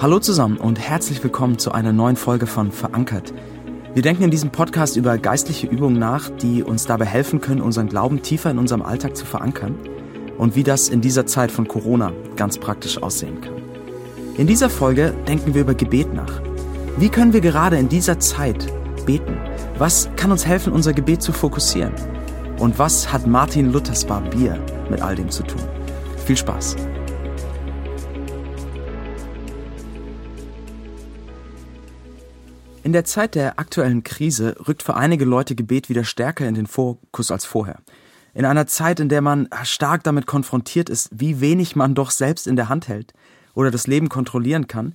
Hallo zusammen und herzlich willkommen zu einer neuen Folge von Verankert. Wir denken in diesem Podcast über geistliche Übungen nach, die uns dabei helfen können, unseren Glauben tiefer in unserem Alltag zu verankern und wie das in dieser Zeit von Corona ganz praktisch aussehen kann. In dieser Folge denken wir über Gebet nach. Wie können wir gerade in dieser Zeit beten? Was kann uns helfen, unser Gebet zu fokussieren? Und was hat Martin Luthers Barbier mit all dem zu tun? Viel Spaß! In der Zeit der aktuellen Krise rückt für einige Leute Gebet wieder stärker in den Fokus als vorher. In einer Zeit, in der man stark damit konfrontiert ist, wie wenig man doch selbst in der Hand hält oder das Leben kontrollieren kann,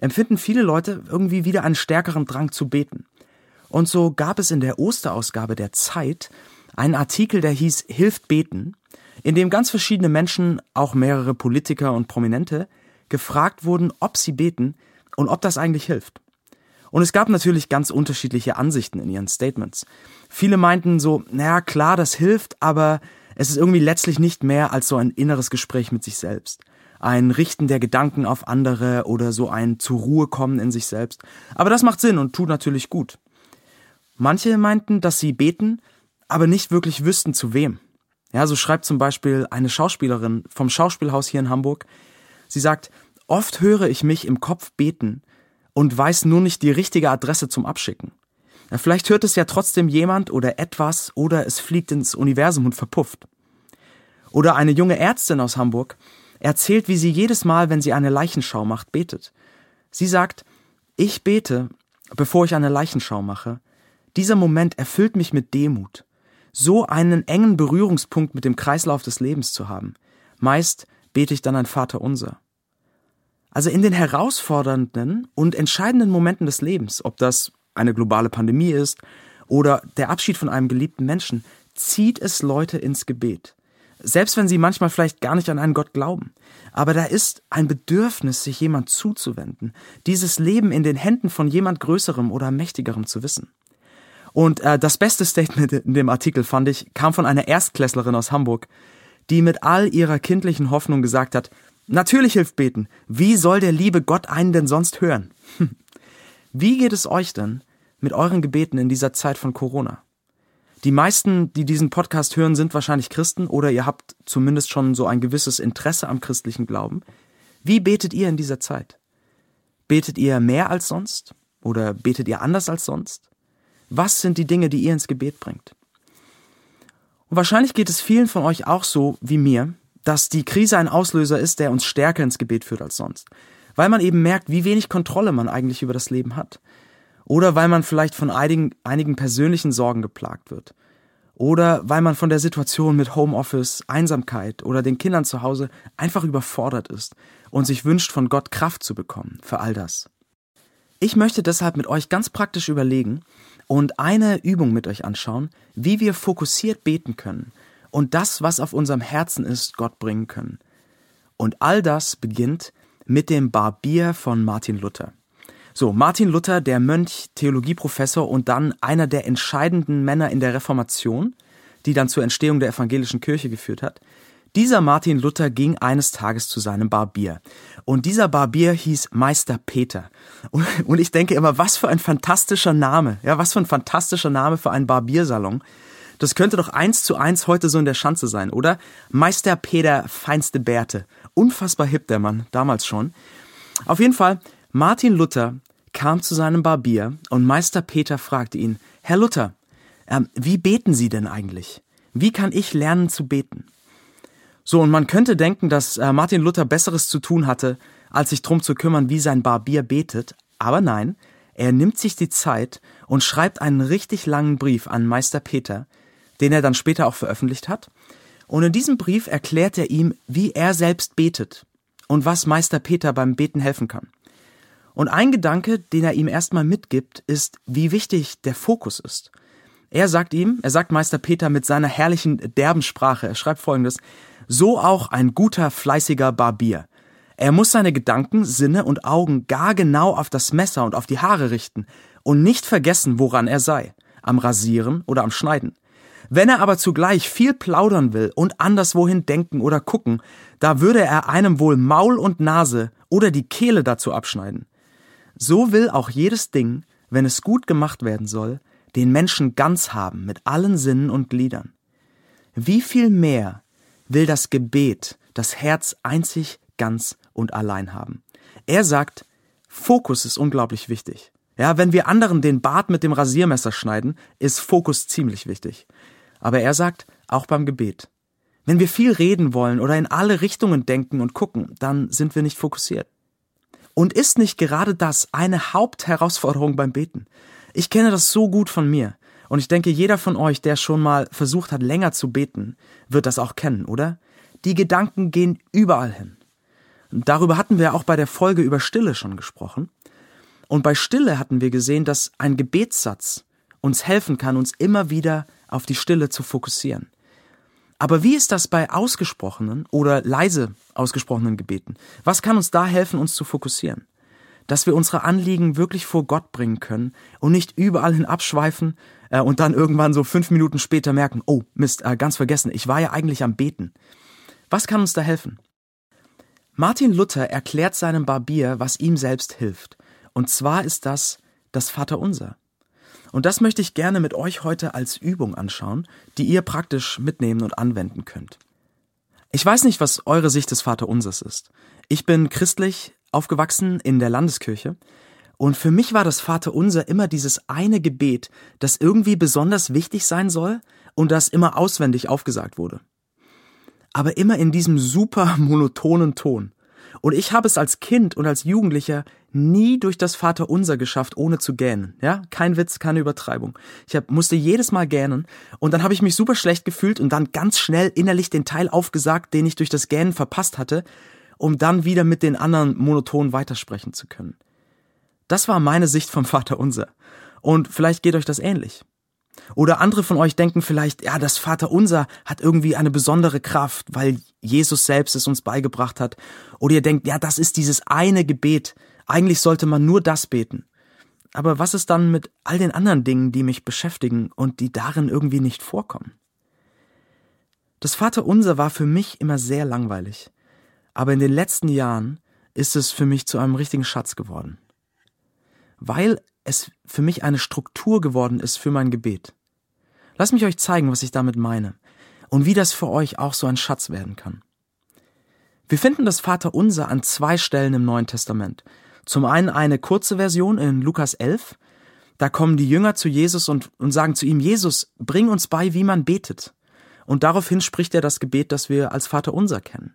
empfinden viele Leute irgendwie wieder einen stärkeren Drang zu beten. Und so gab es in der Osterausgabe der Zeit einen Artikel, der hieß Hilft beten, in dem ganz verschiedene Menschen, auch mehrere Politiker und Prominente, gefragt wurden, ob sie beten und ob das eigentlich hilft. Und es gab natürlich ganz unterschiedliche Ansichten in ihren Statements. Viele meinten so, naja, klar, das hilft, aber es ist irgendwie letztlich nicht mehr als so ein inneres Gespräch mit sich selbst. Ein Richten der Gedanken auf andere oder so ein zur Ruhe kommen in sich selbst. Aber das macht Sinn und tut natürlich gut. Manche meinten, dass sie beten, aber nicht wirklich wüssten zu wem. Ja, so schreibt zum Beispiel eine Schauspielerin vom Schauspielhaus hier in Hamburg. Sie sagt, oft höre ich mich im Kopf beten, und weiß nur nicht die richtige Adresse zum Abschicken. Vielleicht hört es ja trotzdem jemand oder etwas oder es fliegt ins Universum und verpufft. Oder eine junge Ärztin aus Hamburg erzählt, wie sie jedes Mal, wenn sie eine Leichenschau macht, betet. Sie sagt, ich bete, bevor ich eine Leichenschau mache. Dieser Moment erfüllt mich mit Demut. So einen engen Berührungspunkt mit dem Kreislauf des Lebens zu haben. Meist bete ich dann ein Vater unser. Also in den herausfordernden und entscheidenden Momenten des Lebens, ob das eine globale Pandemie ist oder der Abschied von einem geliebten Menschen, zieht es Leute ins Gebet. Selbst wenn sie manchmal vielleicht gar nicht an einen Gott glauben. Aber da ist ein Bedürfnis, sich jemand zuzuwenden, dieses Leben in den Händen von jemand Größerem oder Mächtigerem zu wissen. Und äh, das beste Statement in dem Artikel fand ich, kam von einer Erstklässlerin aus Hamburg, die mit all ihrer kindlichen Hoffnung gesagt hat, Natürlich hilft beten. Wie soll der liebe Gott einen denn sonst hören? Wie geht es euch denn mit euren Gebeten in dieser Zeit von Corona? Die meisten, die diesen Podcast hören, sind wahrscheinlich Christen oder ihr habt zumindest schon so ein gewisses Interesse am christlichen Glauben. Wie betet ihr in dieser Zeit? Betet ihr mehr als sonst? Oder betet ihr anders als sonst? Was sind die Dinge, die ihr ins Gebet bringt? Und wahrscheinlich geht es vielen von euch auch so wie mir, dass die Krise ein Auslöser ist, der uns stärker ins Gebet führt als sonst. Weil man eben merkt, wie wenig Kontrolle man eigentlich über das Leben hat. Oder weil man vielleicht von einigen, einigen persönlichen Sorgen geplagt wird. Oder weil man von der Situation mit Homeoffice, Einsamkeit oder den Kindern zu Hause einfach überfordert ist und sich wünscht, von Gott Kraft zu bekommen für all das. Ich möchte deshalb mit euch ganz praktisch überlegen und eine Übung mit euch anschauen, wie wir fokussiert beten können und das, was auf unserem Herzen ist, Gott bringen können. Und all das beginnt mit dem Barbier von Martin Luther. So, Martin Luther, der Mönch, Theologieprofessor und dann einer der entscheidenden Männer in der Reformation, die dann zur Entstehung der evangelischen Kirche geführt hat. Dieser Martin Luther ging eines Tages zu seinem Barbier. Und dieser Barbier hieß Meister Peter. Und ich denke immer, was für ein fantastischer Name. Ja, was für ein fantastischer Name für einen Barbiersalon. Das könnte doch eins zu eins heute so in der Schanze sein, oder? Meister Peter feinste Bärte. Unfassbar hip der Mann, damals schon. Auf jeden Fall, Martin Luther kam zu seinem Barbier und Meister Peter fragte ihn, Herr Luther, ähm, wie beten Sie denn eigentlich? Wie kann ich lernen zu beten? So, und man könnte denken, dass äh, Martin Luther Besseres zu tun hatte, als sich drum zu kümmern, wie sein Barbier betet, aber nein, er nimmt sich die Zeit und schreibt einen richtig langen Brief an Meister Peter, den er dann später auch veröffentlicht hat. Und in diesem Brief erklärt er ihm, wie er selbst betet und was Meister Peter beim Beten helfen kann. Und ein Gedanke, den er ihm erstmal mitgibt, ist, wie wichtig der Fokus ist. Er sagt ihm, er sagt Meister Peter mit seiner herrlichen derben Sprache, er schreibt folgendes, so auch ein guter, fleißiger Barbier. Er muss seine Gedanken, Sinne und Augen gar genau auf das Messer und auf die Haare richten und nicht vergessen, woran er sei, am Rasieren oder am Schneiden. Wenn er aber zugleich viel plaudern will und anderswohin denken oder gucken, da würde er einem wohl Maul und Nase oder die Kehle dazu abschneiden. So will auch jedes Ding, wenn es gut gemacht werden soll, den Menschen ganz haben mit allen Sinnen und Gliedern. Wie viel mehr will das Gebet das Herz einzig, ganz und allein haben? Er sagt, Fokus ist unglaublich wichtig. Ja, wenn wir anderen den Bart mit dem Rasiermesser schneiden, ist Fokus ziemlich wichtig. Aber er sagt, auch beim Gebet. Wenn wir viel reden wollen oder in alle Richtungen denken und gucken, dann sind wir nicht fokussiert. Und ist nicht gerade das eine Hauptherausforderung beim Beten? Ich kenne das so gut von mir. Und ich denke, jeder von euch, der schon mal versucht hat, länger zu beten, wird das auch kennen, oder? Die Gedanken gehen überall hin. Darüber hatten wir auch bei der Folge über Stille schon gesprochen. Und bei Stille hatten wir gesehen, dass ein Gebetssatz uns helfen kann, uns immer wieder auf die Stille zu fokussieren. Aber wie ist das bei ausgesprochenen oder leise ausgesprochenen Gebeten? Was kann uns da helfen, uns zu fokussieren? Dass wir unsere Anliegen wirklich vor Gott bringen können und nicht überall hin abschweifen äh, und dann irgendwann so fünf Minuten später merken, oh Mist, äh, ganz vergessen, ich war ja eigentlich am Beten. Was kann uns da helfen? Martin Luther erklärt seinem Barbier, was ihm selbst hilft. Und zwar ist das das Vaterunser. Und das möchte ich gerne mit euch heute als Übung anschauen, die ihr praktisch mitnehmen und anwenden könnt. Ich weiß nicht, was eure Sicht des Vaterunsers ist. Ich bin christlich aufgewachsen in der Landeskirche und für mich war das Vaterunser immer dieses eine Gebet, das irgendwie besonders wichtig sein soll und das immer auswendig aufgesagt wurde. Aber immer in diesem super monotonen Ton. Und ich habe es als Kind und als Jugendlicher nie durch das Vaterunser geschafft, ohne zu gähnen. Ja, kein Witz, keine Übertreibung. Ich hab, musste jedes Mal gähnen und dann habe ich mich super schlecht gefühlt und dann ganz schnell innerlich den Teil aufgesagt, den ich durch das Gähnen verpasst hatte, um dann wieder mit den anderen monoton weitersprechen zu können. Das war meine Sicht vom Vaterunser. Und vielleicht geht euch das ähnlich. Oder andere von euch denken vielleicht, ja, das Vaterunser hat irgendwie eine besondere Kraft, weil Jesus selbst es uns beigebracht hat. Oder ihr denkt, ja, das ist dieses eine Gebet. Eigentlich sollte man nur das beten. Aber was ist dann mit all den anderen Dingen, die mich beschäftigen und die darin irgendwie nicht vorkommen? Das Vaterunser war für mich immer sehr langweilig. Aber in den letzten Jahren ist es für mich zu einem richtigen Schatz geworden. Weil es für mich eine Struktur geworden ist für mein Gebet. Lass mich euch zeigen, was ich damit meine und wie das für euch auch so ein Schatz werden kann. Wir finden das Vaterunser an zwei Stellen im Neuen Testament. Zum einen eine kurze Version in Lukas 11. Da kommen die Jünger zu Jesus und, und sagen zu ihm, Jesus, bring uns bei, wie man betet. Und daraufhin spricht er das Gebet, das wir als Vaterunser kennen.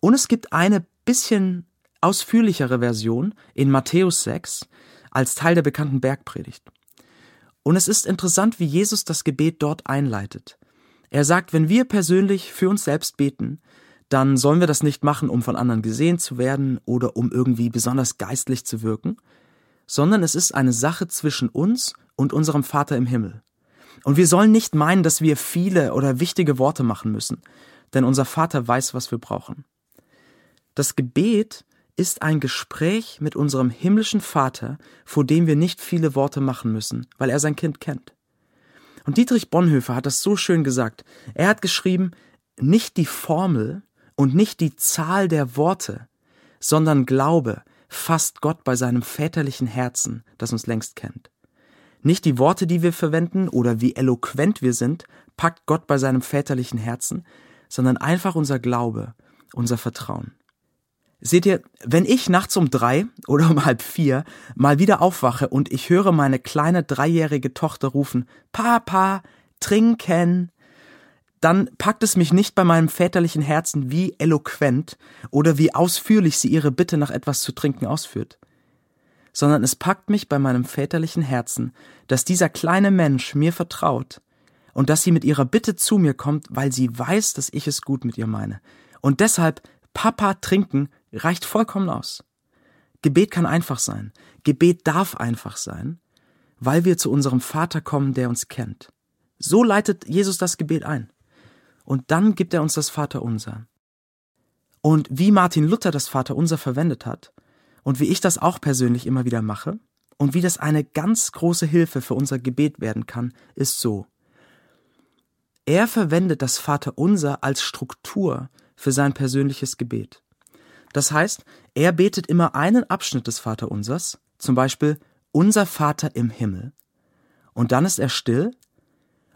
Und es gibt eine bisschen ausführlichere Version in Matthäus 6, als Teil der bekannten Bergpredigt. Und es ist interessant, wie Jesus das Gebet dort einleitet. Er sagt, wenn wir persönlich für uns selbst beten, dann sollen wir das nicht machen, um von anderen gesehen zu werden oder um irgendwie besonders geistlich zu wirken, sondern es ist eine Sache zwischen uns und unserem Vater im Himmel. Und wir sollen nicht meinen, dass wir viele oder wichtige Worte machen müssen, denn unser Vater weiß, was wir brauchen. Das Gebet ist ein Gespräch mit unserem himmlischen Vater, vor dem wir nicht viele Worte machen müssen, weil er sein Kind kennt. Und Dietrich Bonhoeffer hat das so schön gesagt. Er hat geschrieben, nicht die Formel und nicht die Zahl der Worte, sondern Glaube fasst Gott bei seinem väterlichen Herzen, das uns längst kennt. Nicht die Worte, die wir verwenden oder wie eloquent wir sind, packt Gott bei seinem väterlichen Herzen, sondern einfach unser Glaube, unser Vertrauen. Seht ihr, wenn ich nachts um drei oder um halb vier mal wieder aufwache und ich höre meine kleine dreijährige Tochter rufen, Papa, trinken, dann packt es mich nicht bei meinem väterlichen Herzen, wie eloquent oder wie ausführlich sie ihre Bitte nach etwas zu trinken ausführt, sondern es packt mich bei meinem väterlichen Herzen, dass dieser kleine Mensch mir vertraut und dass sie mit ihrer Bitte zu mir kommt, weil sie weiß, dass ich es gut mit ihr meine. Und deshalb Papa trinken reicht vollkommen aus. Gebet kann einfach sein. Gebet darf einfach sein, weil wir zu unserem Vater kommen, der uns kennt. So leitet Jesus das Gebet ein. Und dann gibt er uns das Vaterunser. Und wie Martin Luther das Vaterunser verwendet hat und wie ich das auch persönlich immer wieder mache und wie das eine ganz große Hilfe für unser Gebet werden kann, ist so. Er verwendet das Vaterunser als Struktur für sein persönliches Gebet. Das heißt, er betet immer einen Abschnitt des Vaterunsers, zum Beispiel Unser Vater im Himmel, und dann ist er still,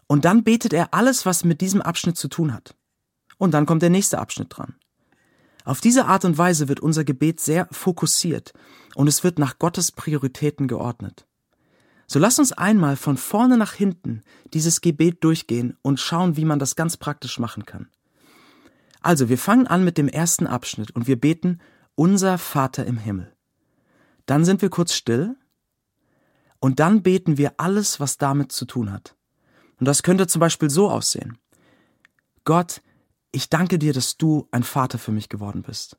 und dann betet er alles, was mit diesem Abschnitt zu tun hat. Und dann kommt der nächste Abschnitt dran. Auf diese Art und Weise wird unser Gebet sehr fokussiert und es wird nach Gottes Prioritäten geordnet. So lass uns einmal von vorne nach hinten dieses Gebet durchgehen und schauen, wie man das ganz praktisch machen kann. Also, wir fangen an mit dem ersten Abschnitt und wir beten Unser Vater im Himmel. Dann sind wir kurz still und dann beten wir alles, was damit zu tun hat. Und das könnte zum Beispiel so aussehen. Gott, ich danke dir, dass du ein Vater für mich geworden bist.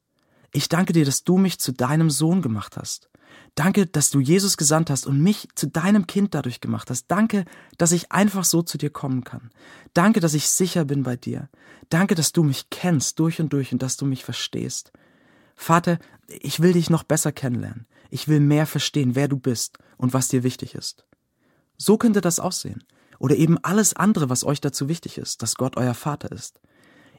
Ich danke dir, dass du mich zu deinem Sohn gemacht hast. Danke, dass du Jesus gesandt hast und mich zu deinem Kind dadurch gemacht hast. Danke, dass ich einfach so zu dir kommen kann. Danke, dass ich sicher bin bei dir. Danke, dass du mich kennst durch und durch und dass du mich verstehst. Vater, ich will dich noch besser kennenlernen. Ich will mehr verstehen, wer du bist und was dir wichtig ist. So könnte das aussehen. Oder eben alles andere, was euch dazu wichtig ist, dass Gott euer Vater ist.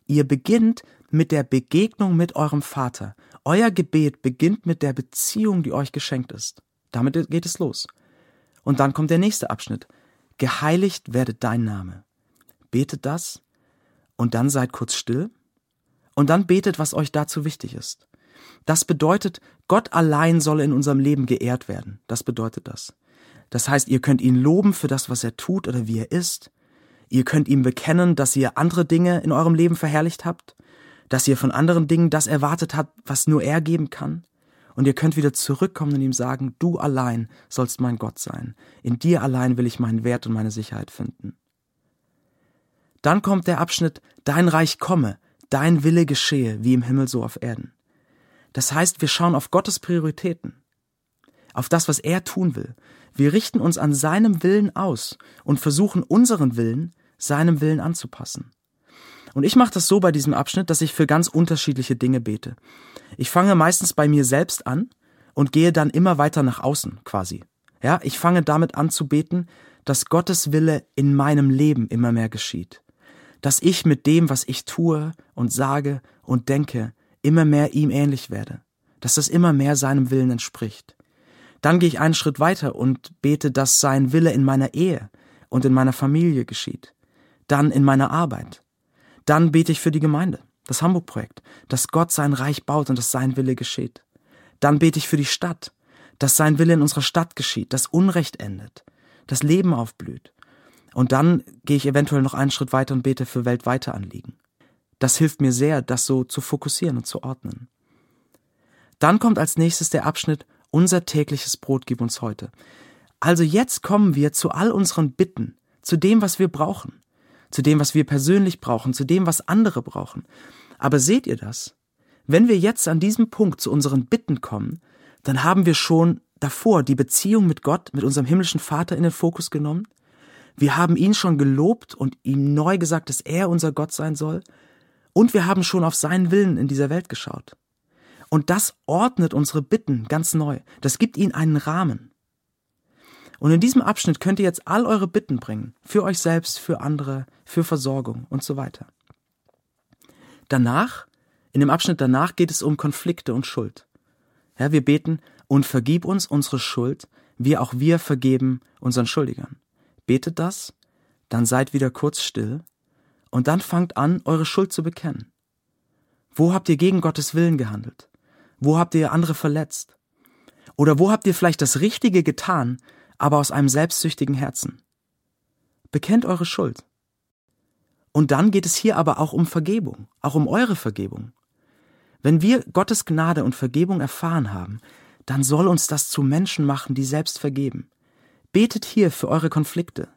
Ihr beginnt mit der Begegnung mit eurem Vater. Euer Gebet beginnt mit der Beziehung, die euch geschenkt ist. Damit geht es los. Und dann kommt der nächste Abschnitt. Geheiligt werde dein Name. Betet das und dann seid kurz still und dann betet, was euch dazu wichtig ist. Das bedeutet, Gott allein soll in unserem Leben geehrt werden. Das bedeutet das. Das heißt, ihr könnt ihn loben für das, was er tut oder wie er ist. Ihr könnt ihm bekennen, dass ihr andere Dinge in eurem Leben verherrlicht habt, dass ihr von anderen Dingen das erwartet habt, was nur er geben kann. Und ihr könnt wieder zurückkommen und ihm sagen, du allein sollst mein Gott sein. In dir allein will ich meinen Wert und meine Sicherheit finden. Dann kommt der Abschnitt, dein Reich komme, dein Wille geschehe, wie im Himmel so auf Erden. Das heißt, wir schauen auf Gottes Prioritäten, auf das, was er tun will. Wir richten uns an seinem Willen aus und versuchen unseren Willen seinem Willen anzupassen. Und ich mache das so bei diesem Abschnitt, dass ich für ganz unterschiedliche Dinge bete. Ich fange meistens bei mir selbst an und gehe dann immer weiter nach außen quasi. Ja, ich fange damit an zu beten, dass Gottes Wille in meinem Leben immer mehr geschieht. Dass ich mit dem, was ich tue und sage und denke, immer mehr ihm ähnlich werde. Dass das immer mehr seinem Willen entspricht. Dann gehe ich einen Schritt weiter und bete, dass sein Wille in meiner Ehe und in meiner Familie geschieht dann in meiner Arbeit. Dann bete ich für die Gemeinde, das Hamburg-Projekt, dass Gott sein Reich baut und dass sein Wille geschieht. Dann bete ich für die Stadt, dass sein Wille in unserer Stadt geschieht, dass Unrecht endet, das Leben aufblüht. Und dann gehe ich eventuell noch einen Schritt weiter und bete für weltweite Anliegen. Das hilft mir sehr, das so zu fokussieren und zu ordnen. Dann kommt als nächstes der Abschnitt Unser tägliches Brot gib uns heute. Also jetzt kommen wir zu all unseren Bitten, zu dem, was wir brauchen zu dem, was wir persönlich brauchen, zu dem, was andere brauchen. Aber seht ihr das? Wenn wir jetzt an diesem Punkt zu unseren Bitten kommen, dann haben wir schon davor die Beziehung mit Gott, mit unserem himmlischen Vater in den Fokus genommen. Wir haben ihn schon gelobt und ihm neu gesagt, dass er unser Gott sein soll. Und wir haben schon auf seinen Willen in dieser Welt geschaut. Und das ordnet unsere Bitten ganz neu. Das gibt ihnen einen Rahmen. Und in diesem Abschnitt könnt ihr jetzt all eure Bitten bringen, für euch selbst, für andere, für Versorgung und so weiter. Danach, in dem Abschnitt danach geht es um Konflikte und Schuld. Ja, wir beten, und vergib uns unsere Schuld, wie auch wir vergeben unseren Schuldigern. Betet das, dann seid wieder kurz still und dann fangt an, eure Schuld zu bekennen. Wo habt ihr gegen Gottes Willen gehandelt? Wo habt ihr andere verletzt? Oder wo habt ihr vielleicht das Richtige getan, aber aus einem selbstsüchtigen Herzen. Bekennt eure Schuld. Und dann geht es hier aber auch um Vergebung, auch um eure Vergebung. Wenn wir Gottes Gnade und Vergebung erfahren haben, dann soll uns das zu Menschen machen, die selbst vergeben. Betet hier für eure Konflikte.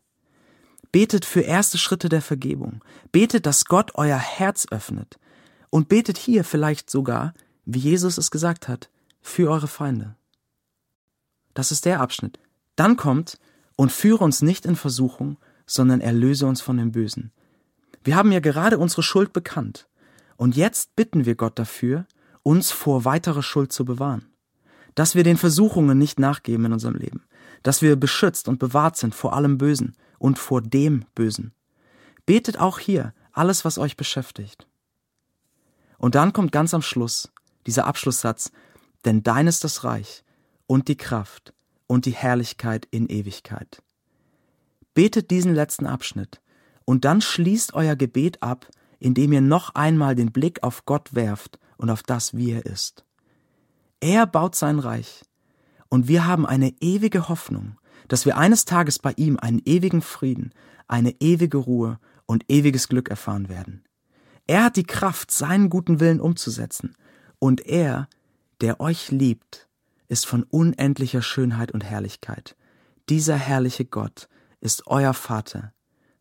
Betet für erste Schritte der Vergebung. Betet, dass Gott euer Herz öffnet. Und betet hier vielleicht sogar, wie Jesus es gesagt hat, für eure Feinde. Das ist der Abschnitt, dann kommt, und führe uns nicht in Versuchung, sondern erlöse uns von dem Bösen. Wir haben ja gerade unsere Schuld bekannt. Und jetzt bitten wir Gott dafür, uns vor weiterer Schuld zu bewahren. Dass wir den Versuchungen nicht nachgeben in unserem Leben. Dass wir beschützt und bewahrt sind vor allem Bösen und vor dem Bösen. Betet auch hier alles, was euch beschäftigt. Und dann kommt ganz am Schluss dieser Abschlusssatz, denn dein ist das Reich und die Kraft und die Herrlichkeit in Ewigkeit. Betet diesen letzten Abschnitt und dann schließt euer Gebet ab, indem ihr noch einmal den Blick auf Gott werft und auf das, wie er ist. Er baut sein Reich und wir haben eine ewige Hoffnung, dass wir eines Tages bei ihm einen ewigen Frieden, eine ewige Ruhe und ewiges Glück erfahren werden. Er hat die Kraft, seinen guten Willen umzusetzen, und er, der euch liebt, ist von unendlicher Schönheit und Herrlichkeit. Dieser herrliche Gott ist euer Vater,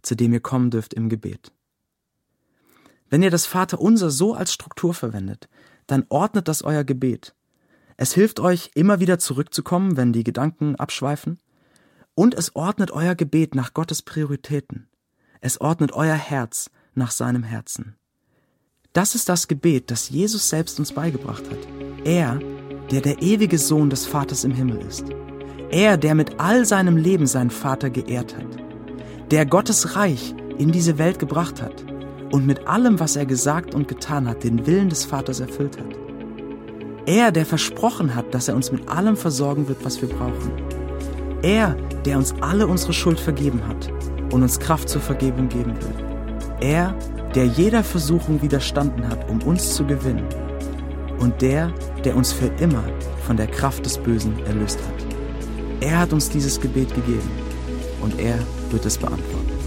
zu dem ihr kommen dürft im Gebet. Wenn ihr das Vaterunser so als Struktur verwendet, dann ordnet das euer Gebet. Es hilft euch, immer wieder zurückzukommen, wenn die Gedanken abschweifen, und es ordnet euer Gebet nach Gottes Prioritäten. Es ordnet euer Herz nach seinem Herzen. Das ist das Gebet, das Jesus selbst uns beigebracht hat. Er, der der ewige Sohn des Vaters im Himmel ist. Er, der mit all seinem Leben seinen Vater geehrt hat. Der Gottes Reich in diese Welt gebracht hat und mit allem, was er gesagt und getan hat, den Willen des Vaters erfüllt hat. Er, der versprochen hat, dass er uns mit allem versorgen wird, was wir brauchen. Er, der uns alle unsere Schuld vergeben hat und uns Kraft zur Vergebung geben will. Er, der jeder Versuchung widerstanden hat, um uns zu gewinnen. Und der, der uns für immer von der Kraft des Bösen erlöst hat. Er hat uns dieses Gebet gegeben und er wird es beantworten.